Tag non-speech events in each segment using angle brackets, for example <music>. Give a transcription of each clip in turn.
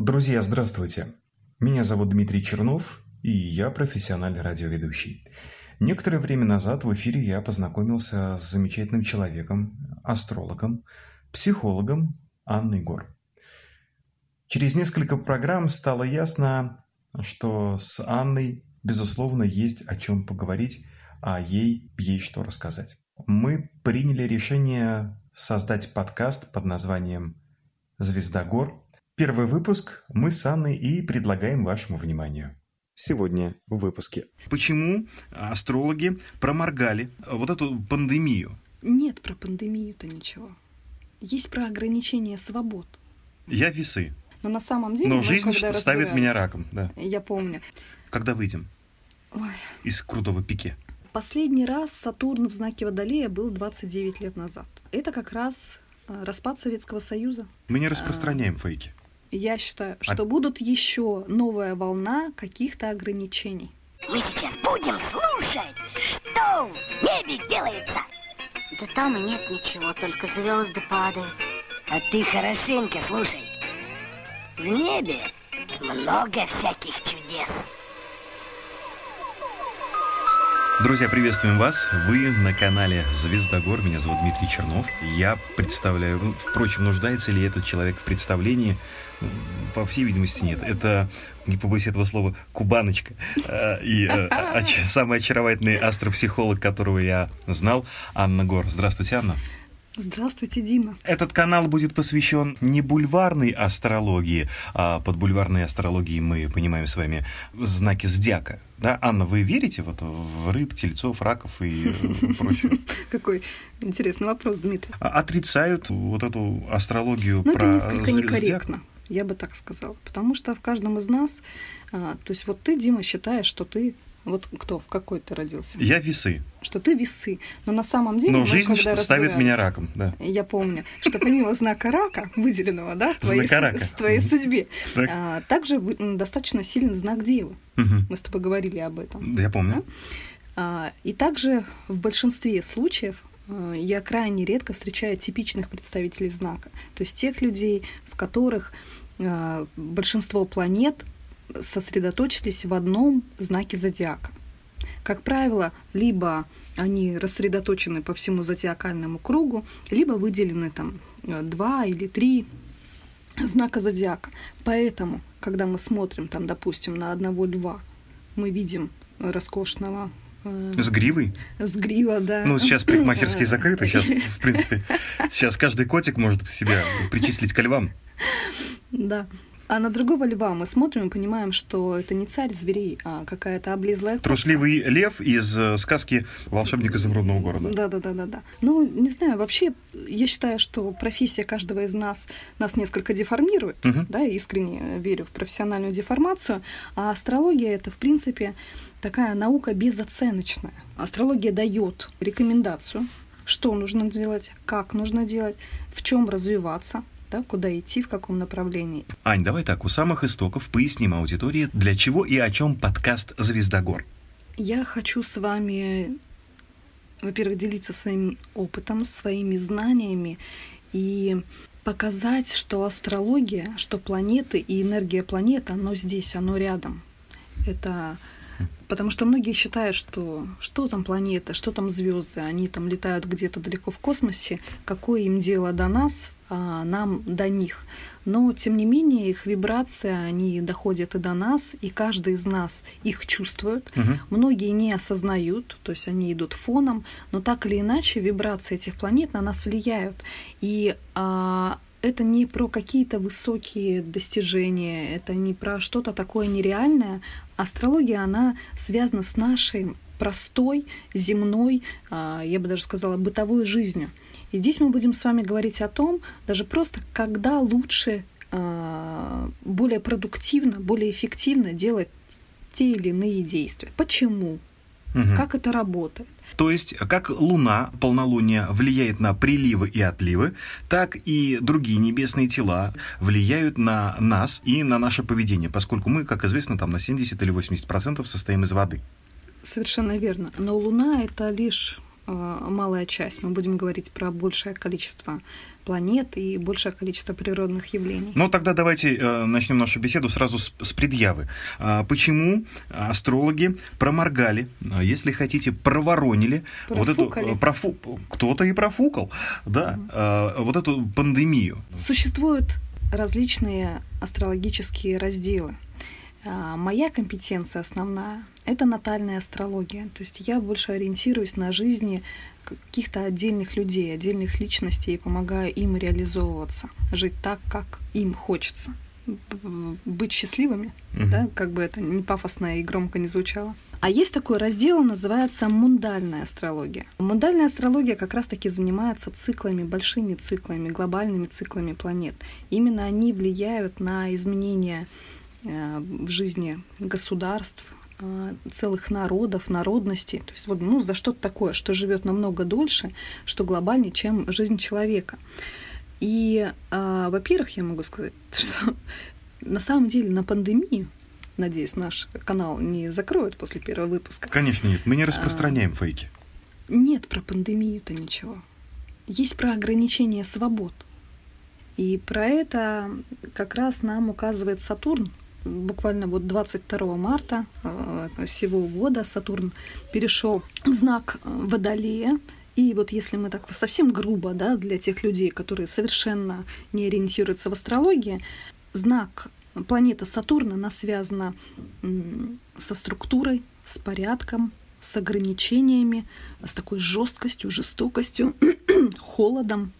Друзья, здравствуйте. Меня зовут Дмитрий Чернов, и я профессиональный радиоведущий. Некоторое время назад в эфире я познакомился с замечательным человеком, астрологом, психологом Анной Гор. Через несколько программ стало ясно, что с Анной, безусловно, есть о чем поговорить, а ей есть что рассказать. Мы приняли решение создать подкаст под названием «Звезда гор», Первый выпуск мы с Анной и предлагаем вашему вниманию. Сегодня в выпуске. Почему астрологи проморгали вот эту пандемию? Нет про пандемию-то ничего. Есть про ограничение свобод. Я весы. Но на самом деле... Но жизнь когда ставит меня раком, да. Я помню. Когда выйдем Ой. из крутого пике? Последний раз Сатурн в знаке Водолея был 29 лет назад. Это как раз э, распад Советского Союза. Мы не распространяем фейки. Я считаю, что А- будут еще новая волна каких-то ограничений. Мы сейчас будем слушать, что в небе делается. Да там и нет ничего, только звезды падают. А ты хорошенько слушай. В небе много всяких чудес. Друзья, приветствуем вас. Вы на канале Звезда Гор. Меня зовут Дмитрий Чернов. Я представляю, ну, впрочем, нуждается ли этот человек в представлении? Ну, По всей видимости, нет. Это, не побоюсь этого слова, кубаночка. Э, И э, самый очаровательный астропсихолог, которого я знал, Анна Гор. Здравствуйте, Анна. Здравствуйте, Дима. Этот канал будет посвящен не бульварной астрологии, а под бульварной астрологией мы понимаем с вами знаки зодиака. Да, Анна, вы верите вот в рыб, тельцов, раков и прочее? <laughs> Какой интересный вопрос, Дмитрий. А- Отрицают вот эту астрологию Ну, это про несколько з- зодиак? некорректно, я бы так сказала. Потому что в каждом из нас... а, то есть вот ты, Дима, считаешь, что ты... Вот кто, в какой ты родился? Я весы, Что ты весы. Но на самом деле... но мы жизнь когда ставит меня раком. Да. Я помню, что помимо знака рака, выделенного, да, в твоей, в твоей судьбе, а, также достаточно сильный знак Девы. Мгм. Мы с тобой говорили об этом. Да, Я помню. А, И также в большинстве случаев э, я крайне редко встречаю типичных представителей знака. То есть тех людей, в которых э, большинство планет сосредоточились в одном знаке зодиака. Как правило, либо они рассредоточены по всему зодиакальному кругу, либо выделены там э, два или три знака зодиака. Поэтому, когда мы смотрим там, допустим, на одного льва, мы видим роскошного э, С гривой. с грива, да. Ну, сейчас парикмахерские <laughs> закрыты, сейчас, в принципе, сейчас каждый котик может себя причислить к львам. Да. А на другого льва мы смотрим и понимаем, что это не царь зверей, а какая-то облизлая кошка. Трусливый лев из э, сказки «Волшебник изумрудного города». Да, да, да, да, да. Ну, не знаю, вообще, я считаю, что профессия каждого из нас нас несколько деформирует, Мгм. да, я искренне верю в профессиональную деформацию, а астрология это, в принципе, такая наука безоценочная. Астрология дает рекомендацию, что нужно делать, как нужно делать, в чем развиваться, да, куда идти, в каком направлении. Ань, давай так, у самых истоков поясним аудитории, для чего и о чем подкаст «Звездогор». Я хочу с вами, во-первых, делиться своим опытом, своими знаниями и показать, что астрология, что планеты и энергия планет, оно здесь, оно рядом. Это потому что многие считают, что что там планеты, что там звезды, они там летают где-то далеко в космосе, какое им дело до нас, нам до них. Но, тем не менее, их вибрации, они доходят и до нас, и каждый из нас их чувствует. Мгм. Многие не осознают, то есть они идут фоном, но так или иначе вибрации этих планет на нас влияют. И а, это не про какие-то высокие достижения, это не про что-то такое нереальное. Астрология, она связана с нашей простой, земной, а, я бы даже сказала, бытовой жизнью. И здесь мы будем с вами говорить о том, даже просто, когда лучше, а, более продуктивно, более эффективно делать те или иные действия. Почему? Мгм. Как это работает? То есть, как Луна, полнолуние, влияет на приливы и отливы, так и другие небесные тела влияют на нас и на наше поведение, поскольку мы, как известно, там на 70 или 80% состоим из воды. Совершенно верно. Но Луна это лишь малая часть. Мы будем говорить про большее количество планет и большее количество природных явлений. Ну, тогда давайте э, начнем нашу беседу сразу с, с предъявы. А, почему астрологи проморгали, а, если хотите, проворонили вот эту... Профукали. Профу, кто-то и профукал, да, а, вот эту пандемию. Существуют различные астрологические разделы. А, Моя компетенция основная — это натальная астрология. То есть я больше ориентируюсь на жизни каких-то отдельных людей, отдельных личностей и помогаю им реализовываться, жить так, как им хочется. Быть счастливыми, Мгм. да, как бы это не пафосно и громко не звучало. А есть такой раздел, называется мундальная астрология. Мундальная астрология как раз-таки занимается циклами, большими циклами, глобальными циклами планет. Именно они влияют на изменения в жизни государств, э, целых народов, народностей. То есть вот ну, за что-то такое, что живет намного дольше, что глобальнее, чем жизнь человека. И, э, во-первых, я могу сказать, <laughs> что на самом деле на пандемию, надеюсь, наш канал не закроют после первого выпуска, Конечно, нет, мы не распространяем фейки. нет про пандемию-то ничего. Есть про ограничение свобод. И про это как раз нам указывает Сатурн. Буквально вот 22 марта э, сего года Сатурн перешел в знак э, Водолея. И вот если мы так совсем грубо, да, для тех людей, которые совершенно не ориентируются в астрологии, знак планета Сатурн, она связана со структурой, с порядком, с ограничениями, с такой жесткостью, жестокостью, <clears throat> холодом.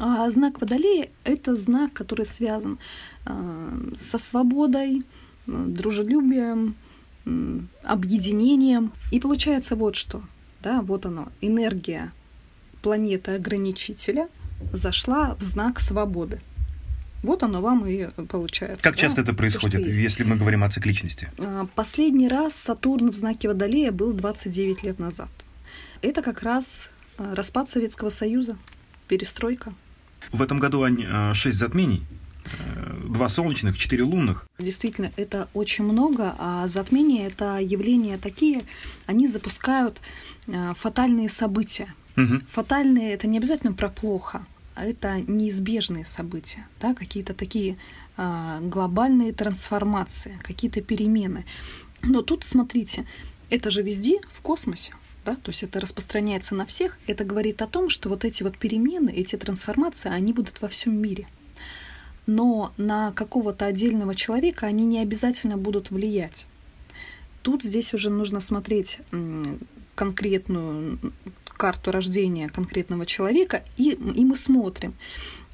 А знак Водолея — это знак, который связан э, со свободой, э, дружелюбием, объединением. И получается вот что. Да, вот оно, энергия планеты-ограничителя зашла в знак свободы. Вот оно вам и получается. Как да, часто это то, происходит, есть. если мы говорим о цикличности? А, Последний раз Сатурн в знаке Водолея был 29 лет назад. Это как раз а, распад Советского Союза, перестройка. В этом году они, э, шесть затмений, э, два солнечных, четыре лунных. Действительно, это очень много, а затмения — это явления такие, они запускают а, фатальные события. Мгм. Фатальные — это не обязательно про плохо, а это неизбежные события, да, какие-то такие а, глобальные трансформации, какие-то перемены. Но тут, смотрите, это же везде в космосе. Да? То есть это распространяется на всех. Это говорит о том, что вот эти вот перемены, эти трансформации, они будут во всем мире. Но на какого-то отдельного человека они не обязательно будут влиять. Тут здесь уже нужно смотреть конкретную карту рождения конкретного человека, и, и мы смотрим,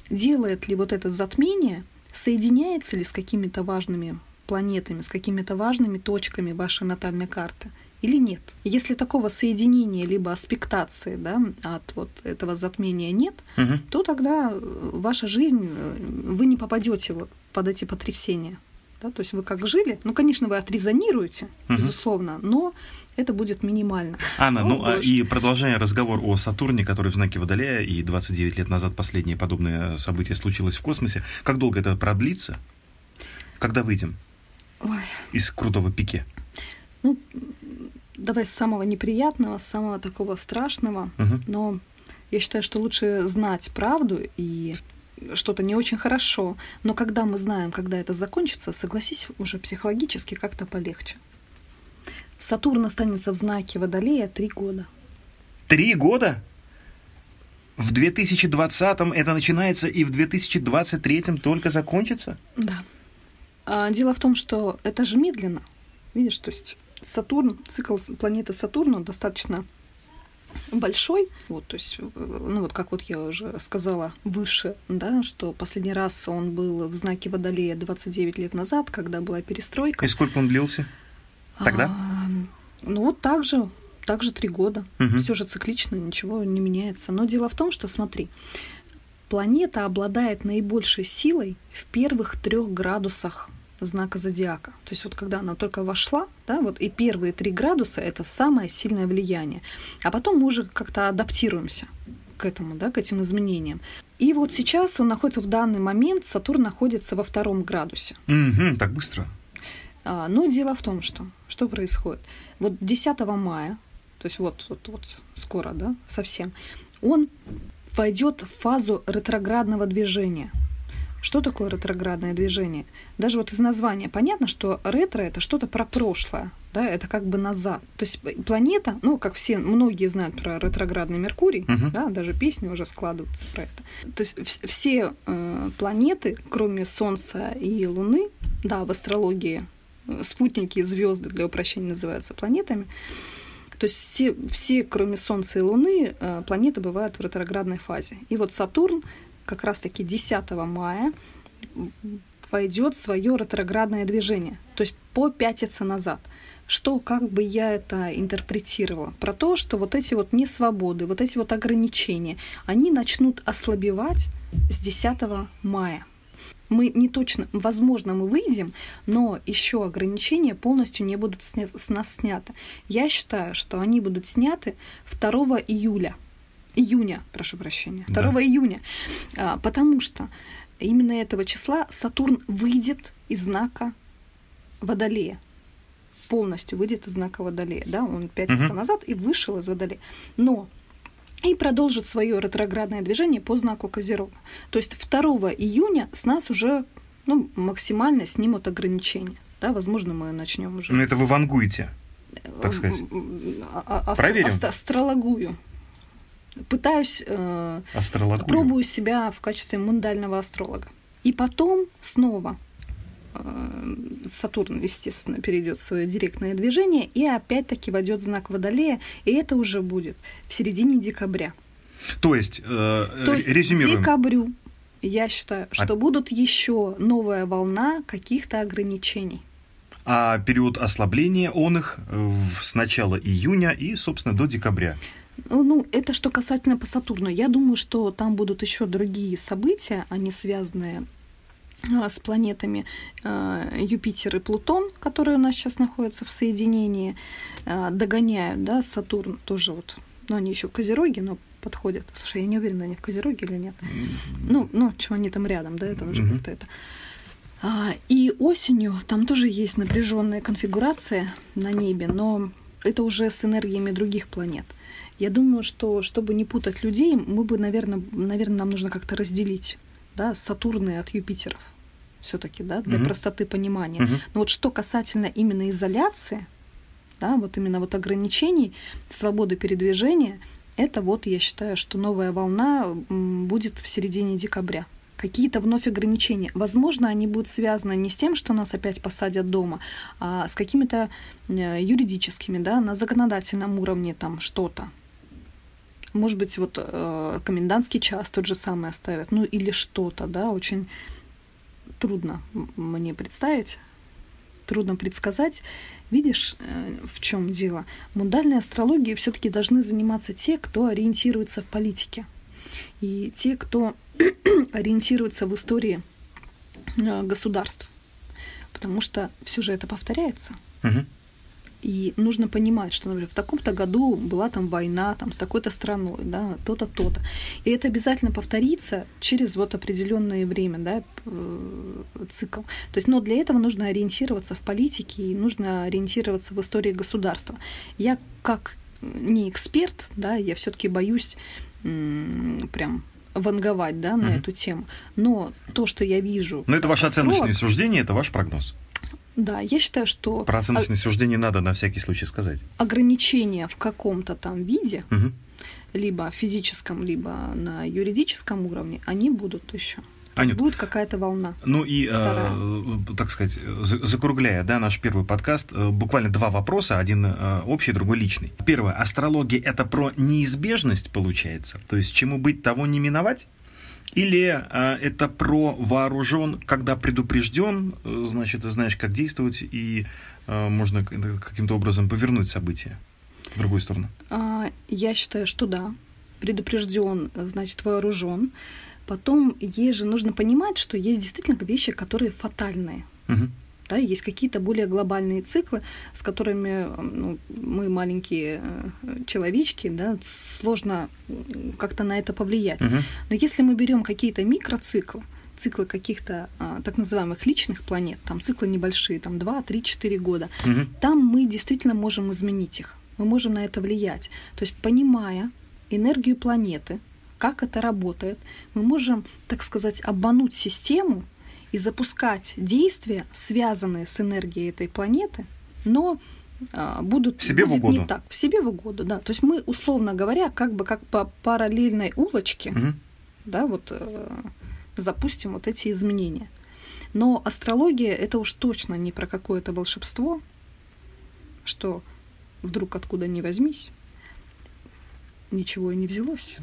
делает ли вот это затмение, соединяется ли с какими-то важными планетами, с какими-то важными точками вашей натальной карты или нет. Если такого соединения либо аспектации да, от вот этого затмения нет, Мгм. то тогда э, ваша жизнь, э, вы не попадете вот под эти потрясения. Да? То есть вы как жили, ну, конечно, вы отрезонируете, Мгм. безусловно, но это будет минимально. Анна, Ну, ну а и продолжая разговор о Сатурне, который в знаке Водолея, и 29 лет назад последнее подобное событие случилось в космосе, как долго это продлится? Когда выйдем Ой, из крутого пике? ну, давай с самого неприятного, с самого такого страшного, Мгм. но я считаю, что лучше знать правду и что-то не очень хорошо, но когда мы знаем, когда это закончится, согласись, уже психологически как-то полегче. Сатурн останется в знаке Водолея три года. Три года? В 2020-м это начинается и в 2023-м только закончится? Да. А, дело в том, что это же медленно. Видишь, то есть Сатурн, цикл планеты Сатурна достаточно большой. Вот, то есть, э, ну вот как вот я уже сказала выше, да, что последний раз он был в знаке Водолея 29 лет назад, когда была перестройка. И сколько он длился? Тогда? А, ну вот так же, так же три года. Мгм. Все же циклично, ничего не меняется. Но дело в том, что, смотри, планета обладает наибольшей силой в первых трех градусах знака зодиака. То есть вот когда она только вошла, да, вот и первые три градуса это самое сильное влияние. А потом мы уже как-то адаптируемся к этому, да, к этим изменениям. И вот сейчас он находится в данный момент, Сатурн находится во втором градусе. Мгм, так быстро. А, Но дело в том, что что происходит. Вот 10 мая то есть вот, вот, вот скоро, да, совсем, он войдет в фазу ретроградного движения. Что такое ретроградное движение? Даже вот из названия понятно, что ретро это что-то про прошлое, да, это как бы назад. То есть планета, ну, как все, многие знают про ретроградный Меркурий, Мгм. да, даже песни уже складываются про это. То есть вс- все э, планеты, кроме Солнца и Луны, да, в астрологии э, спутники и звезды для упрощения называются планетами. То есть все, все кроме Солнца и Луны, э, планеты бывают в ретроградной фазе. И вот Сатурн как раз-таки 10 мая войдет свое ретроградное движение, то есть попятится назад. Что, как бы я это интерпретировала? Про то, что вот эти вот несвободы, вот эти вот ограничения, они начнут ослабевать с 10 мая. Мы не точно, возможно, мы выйдем, но еще ограничения полностью не будут с нас сняты. Я считаю, что они будут сняты 2 июля. Июня, прошу прощения. 2 Да. июня. А, Потому что именно этого числа Сатурн выйдет из знака Водолея. Полностью выйдет из знака Водолея. Да? Он пятится Мгм. назад и вышел из Водолея. Но и продолжит свое ретроградное движение по знаку Козерога. То есть 2 июня с нас уже ну, максимально снимут ограничения. Да, возможно, мы начнем уже. Ну, это вы вангуете. так сказать. А- а- астро- Проверим. астро- Астрологую. Пытаюсь, э, Астрологую. пробую себя в качестве мундального астролога. И потом снова э, Сатурн, естественно, перейдет в свое директное движение и опять-таки войдет знак Водолея, и это уже будет в середине декабря. То есть, э, То есть резюмируем. декабрю я считаю, что А- будут еще новая волна каких-то ограничений. А период ослабления он их э, с начала июня и, собственно, до декабря. Ну, ну, это что касательно по Сатурну. Я думаю, что там будут еще другие события, они связанные а, с планетами э, Юпитер и Плутон, которые у нас сейчас находятся в соединении, э, догоняют, да, Сатурн тоже вот, но они еще в Козероге, но подходят. Слушай, я не уверена, они в Козероге или нет. Ну, ну, что они там рядом, да, это уже Мгм. как-то это. А, и осенью там тоже есть напряженная конфигурация на небе, но это уже с энергиями других планет. Я думаю, что чтобы не путать людей, мы бы, наверное, наверное, нам нужно как-то разделить, да, Сатурны от Юпитеров все-таки, да, для Мгм. простоты понимания. Мгм. Но вот что касательно именно изоляции, да, вот именно вот ограничений, свободы передвижения, это вот я считаю, что новая волна будет в середине декабря. Какие-то вновь ограничения. Возможно, они будут связаны не с тем, что нас опять посадят дома, а с какими-то э, юридическими, да, на законодательном уровне там что-то. Может быть, вот э, комендантский час тот же самый оставят, ну или что-то, да, очень трудно мне представить, трудно предсказать. Видишь, э, в чем дело? Мундальной астрологией все-таки должны заниматься те, кто ориентируется в политике. И те, кто <clears throat> ориентируется в истории э, государств. Потому что все же это повторяется. Мгм. И нужно понимать, что, например, в таком-то году была там война там, с такой-то страной, да, то-то, то-то. И это обязательно повторится через вот определенное время, да, э, цикл. То есть, но для этого нужно ориентироваться в политике и нужно ориентироваться в истории государства. Я как не эксперт, да, я все-таки боюсь прям ванговать, да, на Мгм. эту тему. Но то, что я вижу... Но это астролог, оценочное суждение, это ваш прогноз. Да, я считаю, что Про оценочное суждение надо на всякий случай сказать. ограничения в каком-то там виде, Мгм. либо физическом, либо на юридическом уровне, они будут еще. Анют, Будет какая-то волна. Ну и, э, Вторая. так сказать, за- закругляя да, наш первый подкаст, э, буквально два вопроса, один э, общий, другой личный. Первое. Астрология – это про неизбежность, получается? То есть, чему быть, того не миновать? Или э, это про вооружен, когда предупрежден, э, значит, ты знаешь, как действовать, и э, можно каким-то образом повернуть события в другую сторону? А, Я считаю, что да. Предупрежден, значит, вооружен. Потом есть же нужно понимать, что есть действительно вещи, которые фатальные. Мгм. Да, есть какие-то более глобальные циклы, с которыми ну, мы маленькие э, человечки, да, сложно как-то на это повлиять. Мгм. Но если мы берем какие-то микроциклы, циклы каких-то а, так называемых личных планет, там циклы небольшие, там 2, 3, 4 года, Мгм. там мы действительно можем изменить их. мы можем на это влиять. То есть, понимая энергию планеты, как это работает, мы можем, так сказать, обмануть систему и запускать действия, связанные с энергией этой планеты, но а, будут себе будет в угоду. не так, в себе в угоду, да. То есть мы, условно говоря, как бы как по параллельной улочке, Мгм. да, вот э, запустим вот эти изменения. Но астрология это уж точно не про какое-то волшебство, что вдруг откуда ни возьмись, ничего и не взялось.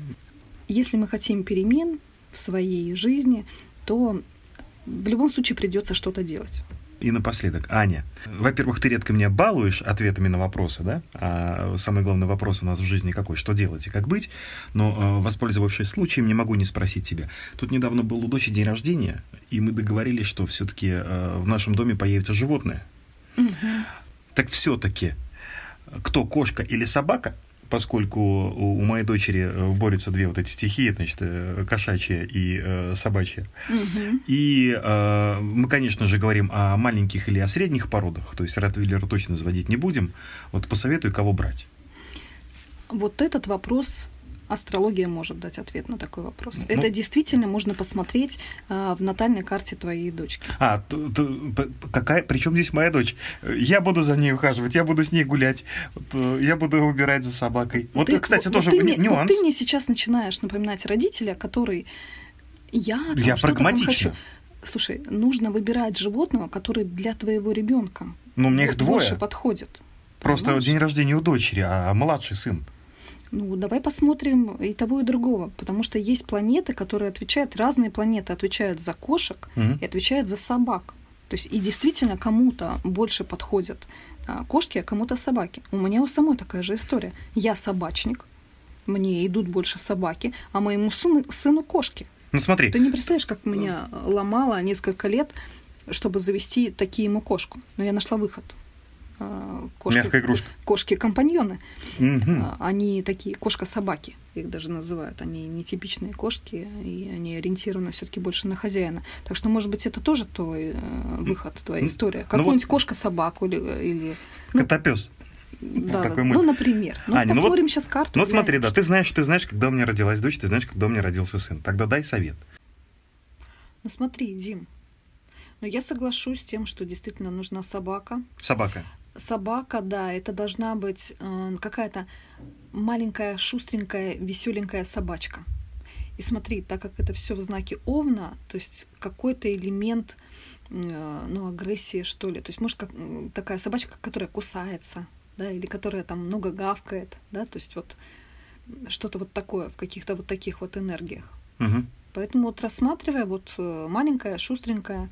Если мы хотим перемен в своей жизни, то в любом случае придется что-то делать. И напоследок, Аня, во-первых, ты редко меня балуешь ответами на вопросы, да? А самый главный вопрос у нас в жизни какой? Что делать и как быть? Но, э, воспользовавшись случаем, не могу не спросить тебя. Тут недавно был у дочери день рождения, и мы договорились, что все-таки в нашем доме появится животное. Так все-таки, кто, кошка или собака? Поскольку у моей дочери э, борются две вот эти стихии, значит, э, кошачья и э, собачья. И э, мы, конечно же, говорим о маленьких или о средних породах, то есть ротвейлера точно заводить не будем. Вот посоветуй, кого брать. Вот этот вопрос астрология может дать ответ на такой вопрос. Ну- Это действительно можно посмотреть а, в натальной карте твоей дочки. А, т- т- п- какая, причем здесь моя дочь? Я буду за ней ухаживать, я буду с ней гулять, вот, э, я буду убирать за собакой. Вот, Ты- кстати, вот тоже ты мне, нюанс. Вот ты мне сейчас начинаешь напоминать родителя, который я, там Я хочу. Слушай, нужно выбирать животного, который для твоего ребенка Ну, меня их двое. больше подходит. Просто понимаешь? день рождения у дочери, а младший сын. Ну, давай посмотрим и того, и другого. Потому что есть планеты, которые отвечают, разные планеты отвечают за кошек Мгм. и отвечают за собак. То есть и действительно кому-то больше подходят а, кошки, а кому-то собаки. У меня у самой такая же история. Я собачник, мне идут больше собаки, а моему сыну, сыну кошки. Ну, смотри, Ты не представляешь, как меня ломало несколько лет, чтобы завести такие ему кошку. Но я нашла выход. А, Кошки, Мягкая игрушка. Кошки-компаньоны. А, Они такие кошка-собаки, их даже называют. Они нетипичные кошки, и они ориентированы все-таки больше на хозяина. Так что, может быть, это тоже твой э, выход, твоя Ну, история. ну Какую-нибудь вот- кошка-собаку или, или ну, Котопес. да, такой да, ну, например. Ну, Аня, ну вот- посмотрим сейчас карту. Ну вот смотри, да, ты знаешь, ты знаешь, когда у меня родилась дочь, ты знаешь, когда у меня родился сын. Тогда дай совет. Ну смотри, Дим, но я соглашусь с тем, что действительно нужна собака. Собака. Собака, да, это должна быть э, какая-то маленькая, шустренькая, веселенькая собачка. И смотри, так как это все в знаке Овна, то есть какой-то элемент э, ну, агрессии, что ли. То есть, может, как такая собачка, которая кусается, да, или которая там много гавкает, да, то есть вот что-то вот такое в каких-то вот таких вот энергиях. Мгм. Поэтому вот рассматривая вот э, маленькая, шустренькая,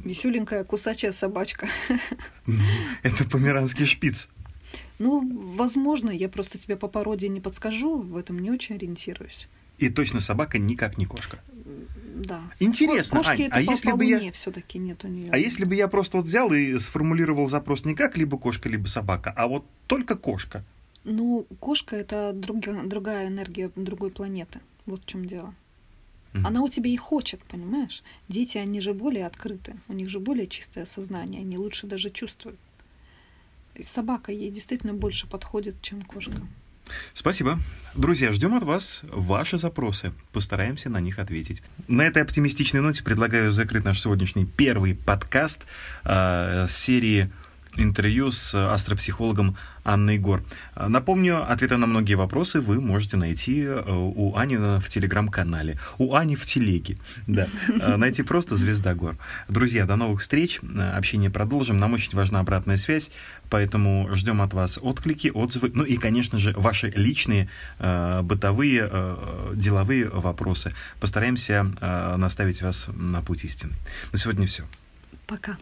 веселенькая кусачая собачка. <laughs> Это померанский шпиц. Ну, возможно, я просто тебе по породе не подскажу, в этом не очень ориентируюсь. И точно собака никак не кошка. Да. Интересно, Кошки Ань, а если бы я- все-таки нет у нее. А если бы я просто вот взял и сформулировал запрос не как либо кошка, либо собака, а вот только кошка. Ну, кошка это друга- другая энергия другой планеты. Вот в чем дело. Мгм. Она у тебя и хочет, понимаешь? Дети, они же более открыты, у них же более чистое сознание, они лучше даже чувствуют. И собака ей действительно больше подходит, чем кошка. Спасибо. Друзья, ждем от вас ваши запросы. Постараемся на них ответить. На этой оптимистичной ноте предлагаю закрыть наш сегодняшний первый подкаст э, серии интервью с астропсихологом Анной Гор. Э, Напомню, ответы на многие вопросы вы можете найти э, у Ани в телеграм-канале, у Ани в телеге. Да. Э, Найти просто «Звезда Гор». Друзья, до новых встреч. Э, Общение продолжим. Нам очень важна обратная связь, поэтому ждем от вас отклики, отзывы, ну и, конечно же, ваши личные э, бытовые, э, деловые вопросы. Постараемся э, наставить вас на путь истины. На сегодня все. Пока.